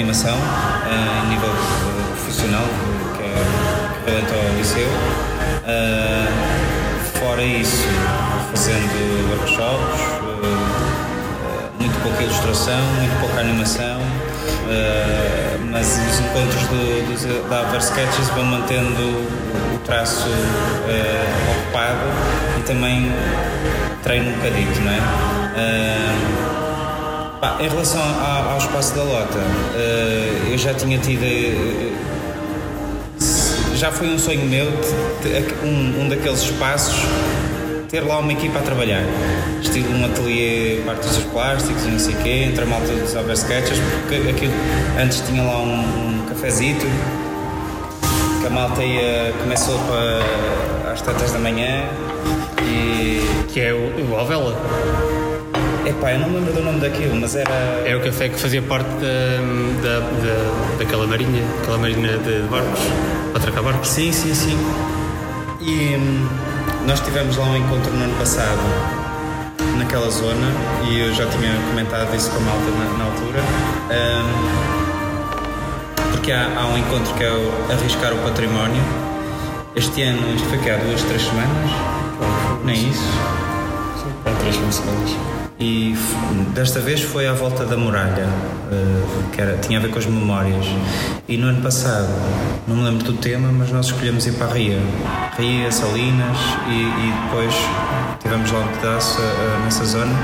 animação uh, em nível uh, profissional, que é equivalente ao liceu. fora isso, fazendo workshops, muito pouca ilustração, muito pouca animação. Mas os encontros do, do, da Aver Sketches vão mantendo o traço ocupado e também treino um bocadinho, não é? Em relação ao, espaço da Lota, eu já tinha tido. já foi um sonho meu, um, daqueles espaços ter lá uma equipa a trabalhar. Estilo um ateliê para artistas plásticos e não sei o quê, entre a malta dos Over Sketches, porque aquilo antes tinha lá um, um cafezito que a malta ia, começou para às tantas da manhã e. Que é o, o. Epá, eu não me lembro do nome daquilo, mas era. É o café que fazia parte da, da, da daquela marinha, aquela marinha de barcos, para atracar barcos. Sim, sim, sim. E hum, nós tivemos lá um encontro no ano passado, naquela zona, e eu já tinha comentado isso com a malta na, na altura. Um, porque há, há, um encontro que é o Arriscar o Património. Este ano, isto foi que há duas, três semanas? Nem isso? Sim, há três semanas e desta vez foi à volta da muralha, eh, que era, tinha a ver com as memórias. E no ano passado, não me lembro do tema, mas nós escolhemos ir para a Ria. Ria, Salinas e, e depois tivemos lá um pedaço uh, nessa zona.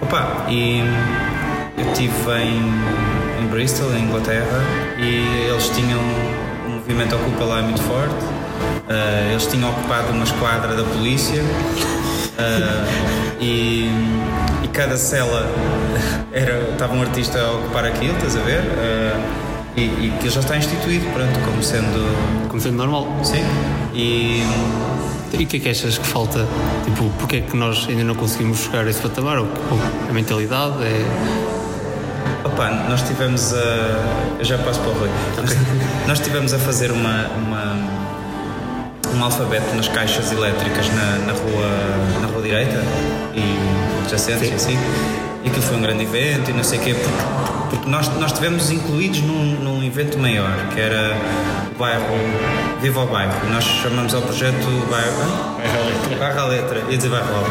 Opa, e eu estive em, em Bristol, em Inglaterra, e eles tinham. O movimento Ocupa lá muito forte. Eles tinham ocupado uma esquadra da polícia. Uh, e, e, cada cela era, estava um artista a ocupar aquilo, estás a ver? Uh, e, e, que já está instituído, pronto, como sendo. Como sendo normal. Sim. E. E o que é que achas que falta? Tipo, porque é que nós ainda não conseguimos chegar a esse patamar? Ou, ou a mentalidade é. Opa, nós tivemos a. Eu já passo para o Rui. Okay. Nós tivemos a fazer uma, uma um alfabeto nas caixas elétricas na, na rua, na rua direita e adjacentes assim. E aquilo foi um grande evento e não sei o quê, porque, porque nós, nós estivemos incluídos num, num evento maior, que era o bairro Viva o Bairro. Nós chamamos ao projeto Bairro. Bairro à Letra. Bairro à Letra, ia dizer Bairro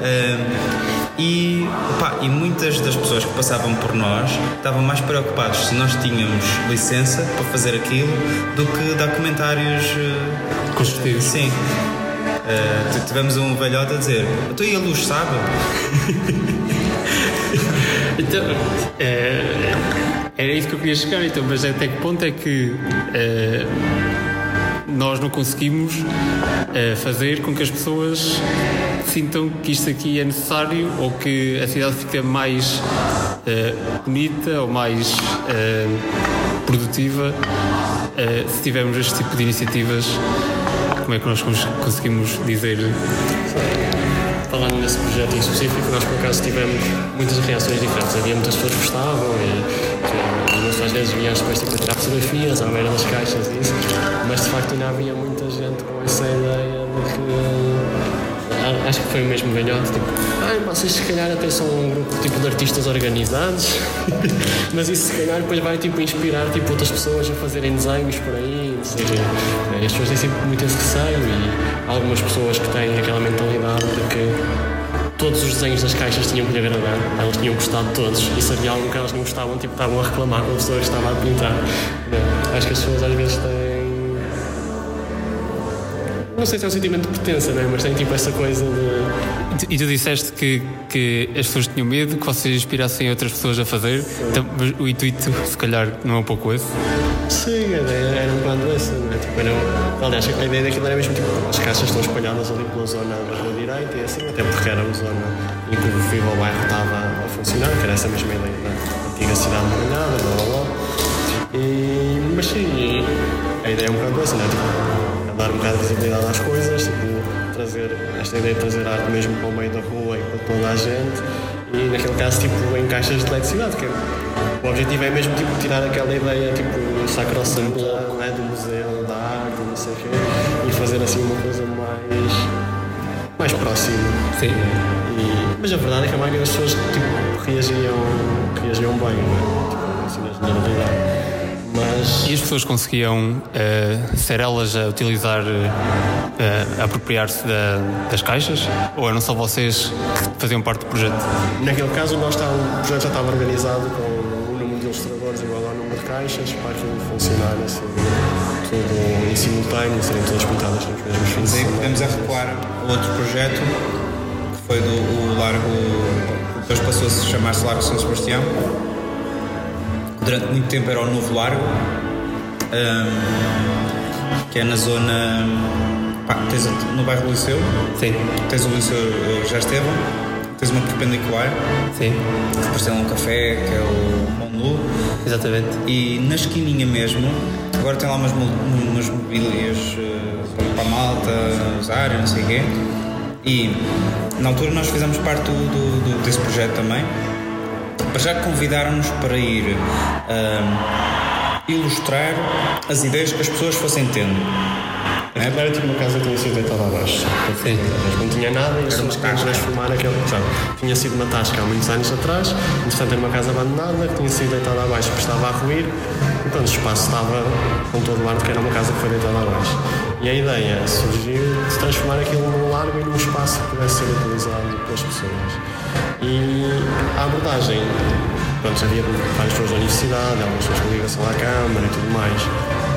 um, E, opa, e muitas das pessoas que passavam por nós estavam mais preocupados se nós tínhamos licença para fazer aquilo do que dar comentários uh, construtivos. Sim. Uh, tivemos um velhote a dizer: Tu e a luz sabe? então, é, era isso que eu queria chegar, então, mas até que ponto é que. É, nós não conseguimos uh, fazer com que as pessoas sintam que isto aqui é necessário ou que a cidade fica mais bonita ou mais produtiva se tivermos este tipo de iniciativas. Como é que nós conseguimos dizer? Falando nesse projeto em específico, nós por acaso tivemos muitas reações diferentes. Havia muitas pessoas que gostavam e às vezes vinhas depois tipo, tirar fotografias à beira das caixas e isso, mas de facto ainda havia muita gente com essa ideia de que acho que foi o mesmo velhote, tipo, ah, vocês se calhar até são um grupo tipo de artistas organizados, mas isso se calhar depois vai tipo inspirar tipo outras pessoas a fazerem desenhos por aí, ou seja, eh, as pessoas têm sempre muito esse receio e algumas pessoas que têm aquela mentalidade de que todos os desenhos das caixas tinham que lhe agradar, elas tinham gostado de todos, e se havia algum que elas não gostavam, tipo, estavam a reclamar com a pessoa que estava a pintar. Não, acho que as pessoas às vezes têm. Não sei se é um sentimento de pertença, né? mas tem tipo essa coisa de. E tu disseste que, que as pessoas tinham medo, que vocês inspirassem outras pessoas a fazer, então, mas o intuito, se calhar, não é um pouco esse? Sim, era, era um bocado essa, não é? Tipo, era, aliás, a ideia daquilo era mesmo tipo, as caixas estão espalhadas ali pela zona da rua direita e assim, até porque era uma zona em que o Bairro estava a funcionar, que era essa mesma ideia da antiga cidade molhada, blá blá blá. E, mas sim, a ideia é um bocado essa, não é? Tipo, dar um bocado de visibilidade às coisas, tipo, trazer esta ideia de trazer arte mesmo para o meio da rua e para toda a gente, e naquele caso, tipo, em caixas de eletricidade, que é o objetivo é mesmo tipo, tirar aquela ideia tipo sacrossanta é, do museu, da arte, não sei o quê, e fazer assim uma coisa mais mais próximo. Sim. E- mas a verdade é que a maioria das pessoas tipo, reagiam, reagiam bem, não é? Tipo, assim, na generalidade. Mas E as pessoas conseguiam eh, ser elas a utilizar, eh, a apropriar-se da- das caixas? Ou eram só vocês que faziam parte do projeto? naquele caso nós está, o projeto já estava organizado com o número de ilustradores igual ao número de caixas para aquilo funcionar assim, tudo em simultâneo, serem todas pintadas nos mesmos fins de Mas aí semana. podemos a recuar a outro projeto que foi do o Largo. Depois passou-se a chamar-se Largo São Sebastião. Durante muito tempo era o novo Largo, ahm, que é na zona. Pá, tens no bairro do Liceu, Sim. tens o Liceu eh, já Estevam, tens uma perpendicular, Sim. que depois tem um café, que é o Monlu, Exatamente. e na esquininha mesmo, agora tem lá umas, umas mobílias eh, para a malta usar, não sei o quê. E na altura nós fizemos parte do, do- do- desse projeto também. Já convidaram-nos para ir ah, ilustrar as ideias que as pessoas fossem tendo. Aquilo era tipo uma casa que tinha sido deitada abaixo. Sim. Não tinha nada e queriam tasca. transformar aquele. Sabe? Tinha sido uma tasca há muitos anos atrás, entretanto era uma casa abandonada que tinha sido deitada abaixo porque estava a ruir, então o espaço estava com todo o ar de que era uma casa que foi deitada abaixo. E a ideia surgiu de transformar aquilo num largo e num espaço que pudesse ser utilizado pelas pessoas. E a abordagem, pronto, havia várias pessoas da universidade, algumas pessoas com ligação à Câmara e tudo mais,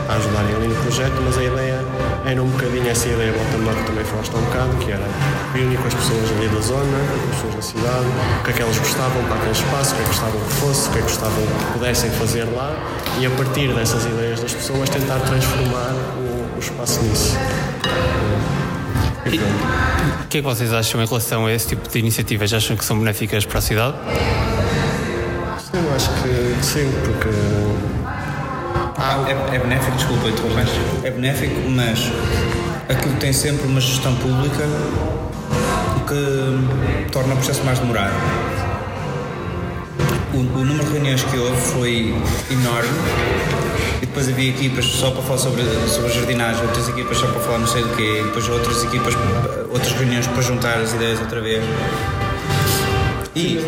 a ajudarem ali no projeto, mas a ideia era um bocadinho essa ideia bottom-up que também falaste há um bocado, que era reunir com as pessoas ali da zona, com as pessoas da cidade, o que é que elas gostavam para aquele espaço, o que é que gostavam que fosse, o que é que gostavam que pudessem fazer lá e a partir dessas ideias das pessoas tentar transformar o, o espaço nisso. O que é que vocês acham em relação a esse tipo de iniciativas? Acham que são benéficas para a cidade? Eu acho que sim, porque Ah, é, é benéfico, desculpa interromper. É benéfico, mas aquilo tem sempre uma gestão pública que torna o processo mais demorado. O, o número de reuniões que houve foi enorme e depois havia equipas só para falar sobre, sobre jardinagem, outras equipas só para falar não sei do quê, depois outras equipas, outras reuniões para juntar as ideias outra vez. E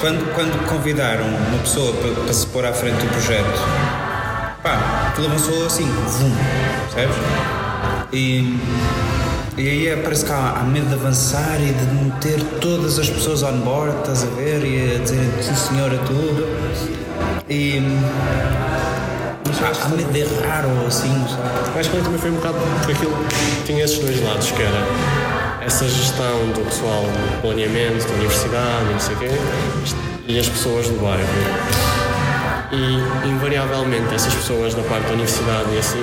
quando, quando convidaram uma pessoa para, para se pôr à frente do projeto, pá, aquilo avançou assim, vum, percebes? E, e aí é, parece que há, há medo de avançar e de meter todas as pessoas on board, estás a ver? E a dizer sim senhor a tudo. E há, há medo de errar ou assim, sabe? acho que também foi um bocado porque aquilo tinha esses dois lados, que era essa gestão do pessoal do planeamento, da universidade não sei o quê, e as pessoas do bairro. E invariavelmente essas pessoas da parte da universidade e assim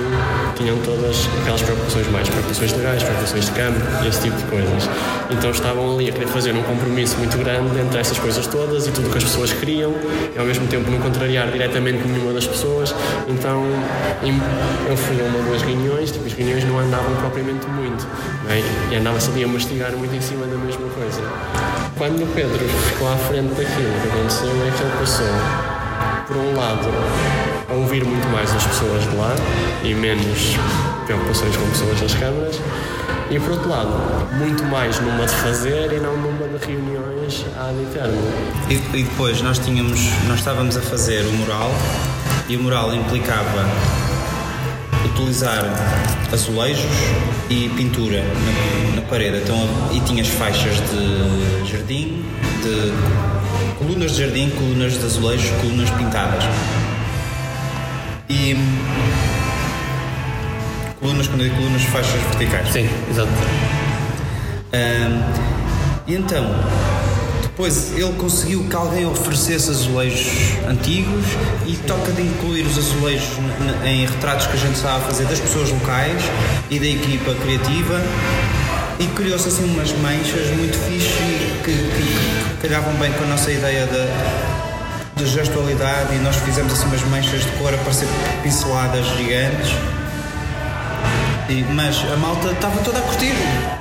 tinham todas aquelas preocupações mais, preocupações legais, preocupações de campo e esse tipo de coisas. Então estavam ali a querer fazer um compromisso muito grande entre essas coisas todas e tudo o que as pessoas queriam e ao mesmo tempo não contrariar diretamente nenhuma das pessoas. Então eu fui a uma ou duas reuniões, tipo, as reuniões não andavam propriamente muito não é? e andava-se ali a mastigar muito em cima da mesma coisa. Quando o Pedro ficou à frente daquilo, o que aconteceu é que ele passou por um lado, ouvir muito mais as pessoas de lá e menos preocupações com pessoas das câmaras, e por outro lado, muito mais numa de fazer e não numa de reuniões ad eterno. E, e depois nós tínhamos, nós estávamos a fazer o mural e o mural implicava utilizar azulejos e pintura na, na parede. Então, e tinhas faixas de jardim, de colunas de jardim, colunas de azulejos, colunas pintadas. E colunas, quando eu digo colunas, faixas verticais. Sim, exato. E então, depois ele conseguiu que alguém oferecesse azulejos antigos e toca de incluir os azulejos em retratos que a gente estava a fazer das pessoas locais e da equipa criativa e criou-se assim umas manchas muito fixe que, que calhavam bem com a nossa ideia de, de gestualidade e nós fizemos assim umas manchas de cor a parecer pinceladas gigantes e- mas a malta estava toda a curtir.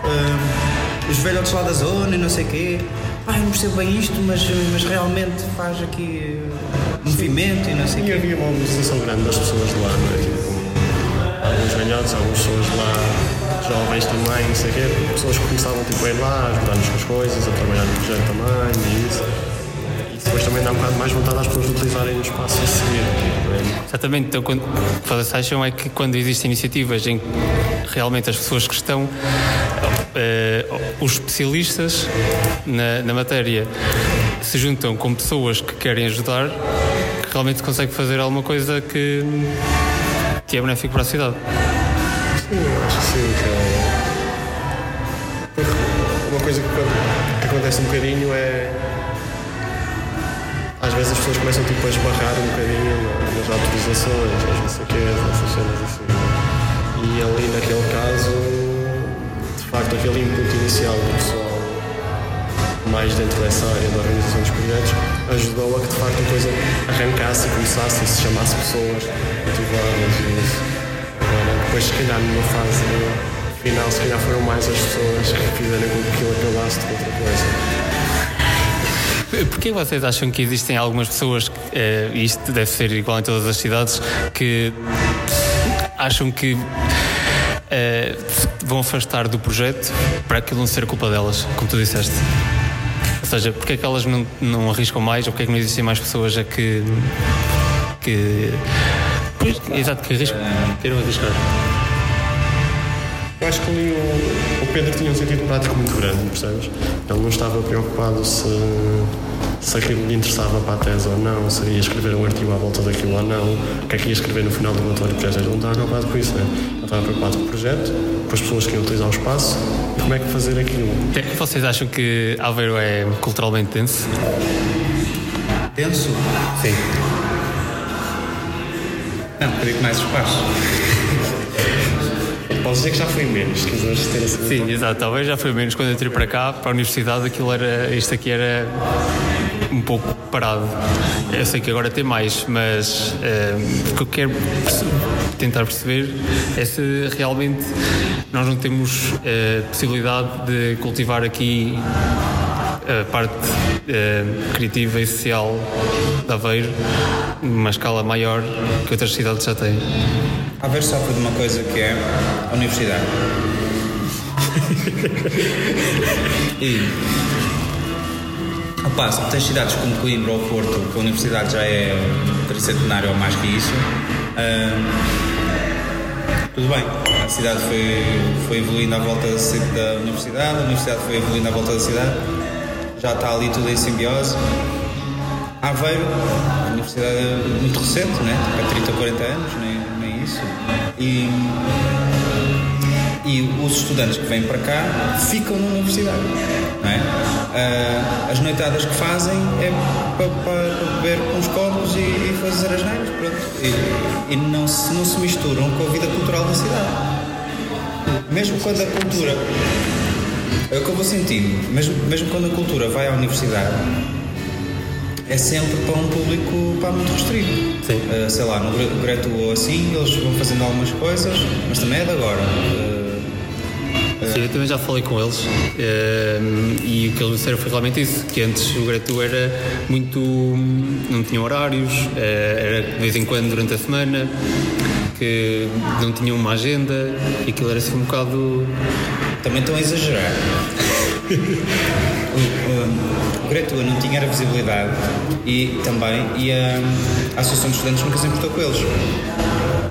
Ahm, os velhotes lá da zona e não sei o quê. Pai, não percebo bem isto, mas, mas realmente faz aqui eh, movimento e não sei o E quê. havia uma mobilização grande das pessoas de lá, não é? Tipo, alguns velhotes, algumas pessoas lá jovens também, não sei o quê, pessoas que começavam tipo, a ir lá, a ajudar-nos com as coisas, a trabalhar no projeto também e isso. E depois também dá um bocado mais vontade às pessoas de utilizarem o espaço a seguir. Tipo, Exatamente, então quando, vocês acham é que quando existem iniciativas em que realmente as pessoas que estão, eh, os especialistas na, na matéria, se juntam com pessoas que querem ajudar, que realmente se consegue fazer alguma coisa que, que é benéfico para a cidade. Eu acho sim. Porque uma coisa que, acontece um bocadinho é. Às vezes as pessoas começam tipo, a esbarrar um bocadinho na- nas autorizações, nas não sei quê, essas cenas assim. E ali naquele caso, de facto, aquele input inicial do pessoal mais dentro dessa área da organização dos projetos ajudou a que de facto a coisa arrancasse começasse e se chamasse pessoas motivadas e isso. Depois, se calhar, numa fase final, se calhar foram mais as pessoas que fizeram com que aquilo acabasse de outra coisa. Porquê vocês acham que existem algumas pessoas, eh, isto deve ser igual em todas as cidades, que acham que eh, vão afastar do projeto para aquilo não ser culpa delas, como tu disseste? Ou seja, porque é que elas não, não arriscam mais, ou porque é que não existem mais pessoas a que. que. Pois, exato, que arriscam. Queiram arriscar. Eu acho que ali o, o Pedro tinha um sentido prático muito grande, percebes? Ele não estava preocupado se, se aquilo lhe interessava para a tese ou não, se ia escrever um artigo à volta daquilo ou não, o que é que ia escrever no final do relatório de projeto. Ele não estava preocupado com isso, né? Ele estava preocupado com o projeto, com as pessoas que iam utilizar o espaço e como é que fazer aquilo. É, Vocês acham que Aveiro é culturalmente denso? Denso? Sim. Não, acredito mais espaço. Posso dizer que já foi menos, se quiseres ter essa Sim, exato. Talvez já foi menos quando eu entrei para cá, para a universidade, aquilo era. Isto aqui era um pouco parado. Eu sei que agora tem mais, mas eh, o que eu quero tentar perceber é se realmente nós não temos eh, possibilidade de cultivar aqui a parte eh, criativa e social de Aveiro numa escala maior que outras cidades já têm. Aveiro sofre de uma coisa que é a universidade. e ao passo que tens cidades como Coimbra ou Porto, que a universidade já é tricentenária ou mais que isso, ah, tudo bem. A cidade foi, foi evoluindo à volta da da universidade, a universidade foi evoluindo à volta da cidade, já está ali tudo em simbiose. Aveiro, a universidade é muito recente, né? Há 30 ou 40 anos, nem, nem isso. E, e os estudantes que vêm para cá ficam na universidade, é? Ah, as noitadas que fazem é para, para, beber com os copos e, e fazer as neiras. E, e não, se, não se misturam com a vida cultural da cidade. Mesmo quando a cultura. É o que eu vou sentindo, mesmo, mesmo quando a cultura vai à universidade, é sempre para um público pá, muito restrito. Sim. Uh, sei lá, no Gre- Greto ou assim, eles vão fazendo algumas coisas, mas também é de agora. Uh, Sim, eu também já falei com eles eh, e o que eles disseram foi realmente isso, que antes o Gretu era muito. não tinha horários, era de vez em quando durante a semana, que não tinham uma agenda e aquilo era assim um bocado. Também estão a exagerar. o, o, o Greto não tinha era visibilidade e também e a, a Associação de Estudantes nunca se importou com eles.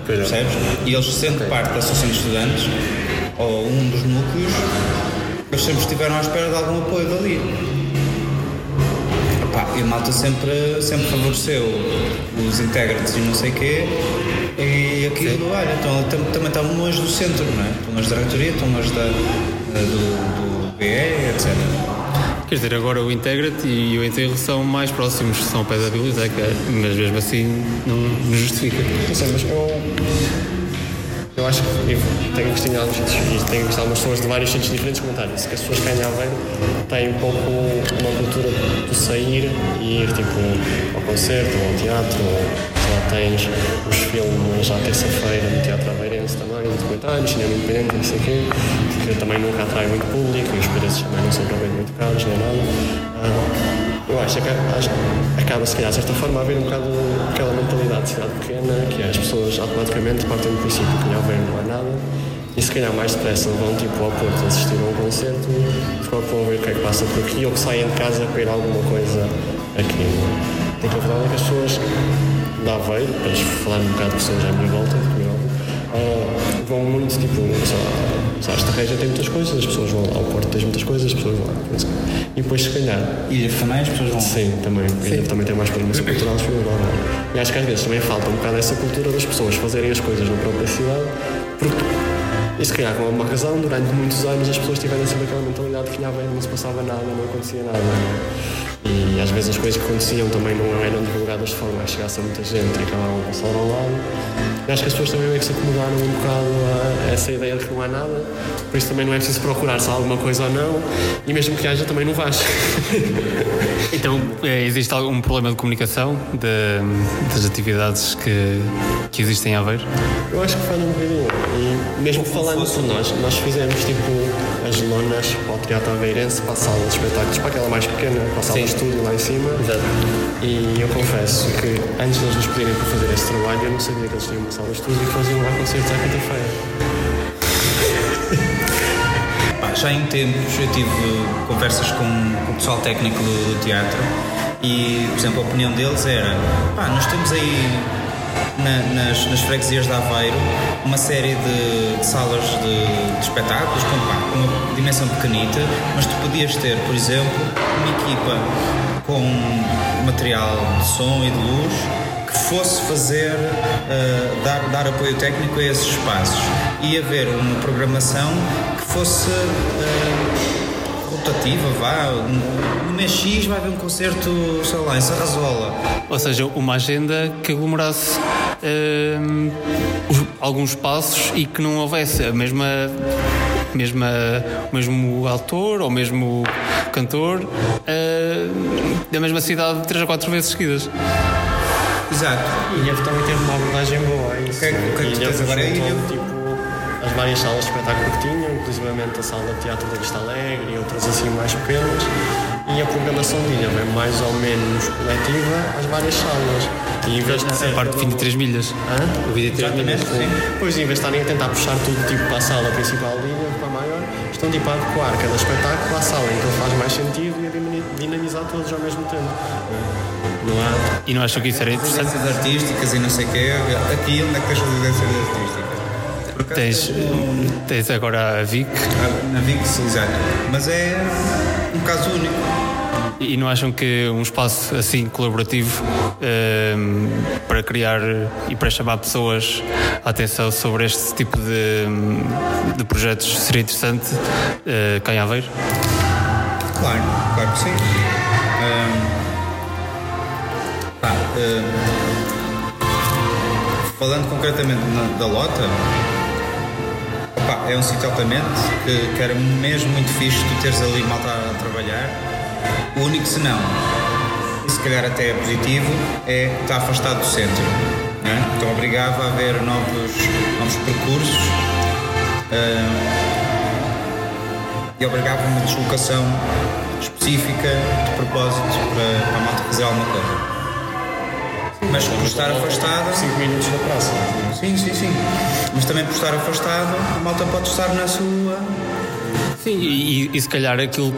Percebes? E eles, sendo parte da Associação de Estudantes, ou um dos núcleos, eles sempre estiveram à espera de algum apoio dali. Epá, e a malta sempre, sempre favoreceu os integrantes e não sei o quê. E aquilo, olha, estão, tam- também estão longe do centro, não é? Estão longe da reitoria, estão longe da, do, do BE, etc. Quer dizer, agora o Integrate e o Enterro são mais próximos, são ao pé da biblioteca, mas mesmo assim não, não justifica. Não sei, mas eu. Eu acho que tenho visto em alguns sítios tenho visto algumas pessoas de vários sítios diferentes comentar isso, que as pessoas que ganham Aveiro têm um pouco uma cultura de sair e ir tipo ao concerto, ou ao teatro, ou lá, tens os filmes à terça-feira no Teatro Aveirense também, documentários, cinema independente, não sei o quê, que também nunca atrai muito público e os preços também não são provavelmente muito caros nem nada. Ah, eu acho que acaba, se calhar, de certa forma, a haver um bocado aquela mentalidade de cidade pequena, que é as pessoas automaticamente partem do princípio que em Aveiro não é nada e se calhar mais depressa vão tipo ao Porto assistir a um concerto que vão ver o que é que passa por aqui ou que saem de casa para ir alguma coisa aqui. Porque a verdade é que as pessoas de Aveiro, para falar um bocado de pessoas à minha volta, uh, vão muito tipo, sei lá, esta região tem muitas coisas, as pessoas vão lá, ao Porto tem muitas coisas, as pessoas vão lá. E depois, se calhar. E também as pessoas vão Sim, também. Sim. também tem mais programação cultural, vão lá. E acho que às vezes também falta um bocado essa cultura das pessoas fazerem as coisas na própria cidade, porque e se calhar com alguma razão, durante muitos anos as pessoas tiveram sempre aquela mentalidade que não se passava nada, não acontecia nada. E às vezes as coisas que aconteciam também não eram divulgadas de forma a chegasse a muita gente e acabavam a passar ao lado. E acho que as pessoas também meio que se acomodaram um bocado a essa ideia de que não há nada, por isso também não é preciso procurar se há alguma coisa ou não, e mesmo que haja também não vais. então, é, existe algum problema de comunicação de, das atividades que, que existem em Aveiro? Eu acho que falha um bocadinho. E mesmo falando por nós, nós fizemos tipo as lonas para o Teatro Aveirense, para a sala de espetáculos, para aquela mais pequena, para a sala Sim. de estúdio lá em cima. Exato. E eu confesso que antes de eles nos pedirem para fazer esse trabalho, eu não sabia que eles tinham uma sala de estúdio e que faziam lá concertos à quinta-feira. Já em tempos eu tive conversas com, com o pessoal técnico do, do teatro e, por exemplo, a opinião deles era: pá, nós temos aí na, nas, nas freguesias de Aveiro uma série de, de salas de, de espetáculos com, com uma dimensão pequenita, mas tu podias ter, por exemplo, uma equipa com material de som e de luz que fosse fazer, uh, dar, dar apoio técnico a esses espaços e haver uma programação que fosse. Uh, rotativa, vá. No mês X vai haver um concerto, sei lá, em Sarrazola. Ou seja, uma agenda que aglomerasse uh, alguns passos e que não houvesse a mesma. Mesma, o mesmo autor ou mesmo cantor uh, da mesma cidade três ou quatro vezes seguidas. Exato. E a também teve uma abordagem boa. É isso. O que é que, que, que tens agora aí? Tipo, as várias salas de espetáculo que tinham, inclusive a sala de teatro da Vista Alegre e outras assim mais pequenas. E a programação tinha é mais ou menos coletiva às várias salas. E em vez de ser. A parte de 23 milhas. Hã? O 23 milhas. Sim. Pois, em vez de estarem a tentar puxar tudo tipo para a sala principal linha, para a maior, estão tipo a adequar cada espetáculo à sala em que ele faz mais sentido e a dinamizar todos ao mesmo tempo. Não há... E não acham que isso era interessante? Artísticas e não sei o quê. Aqui onde é que tens residências artísticas? Tens, tens agora a VIC. Na VIC, exato. Mas é um caso único. E não acham que um espaço assim colaborativo um, para criar e para chamar pessoas a atenção sobre este tipo de, de projetos seria interessante uh, cá em Aveiro? Claro, claro que sim. Um, pá, falando concretamente na, da Lota, Opa, é um sítio altamente que, que era mesmo muito fixe tu teres ali malta a trabalhar. O único senão, e se calhar até é positivo, é estar afastado do centro. Né? Então obrigava a haver novos, novos percursos uh, e obrigava uma deslocação específica de propósito para, para a malta fazer alguma coisa. Mas por estar afastado. 5 minutos da praça. Sim, sim, sim. Mas também por estar afastado, a malta pode estar na sua. Sim, e, e se calhar aquilo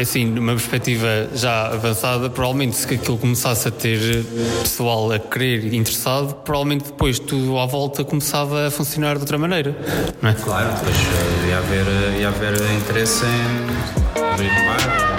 assim, numa perspectiva já avançada, provavelmente se aquilo começasse a ter pessoal a querer interessado, provavelmente depois tudo à volta começava a funcionar de outra maneira, não é? Claro, depois eh, ia haver, ia haver interesse em abrir bar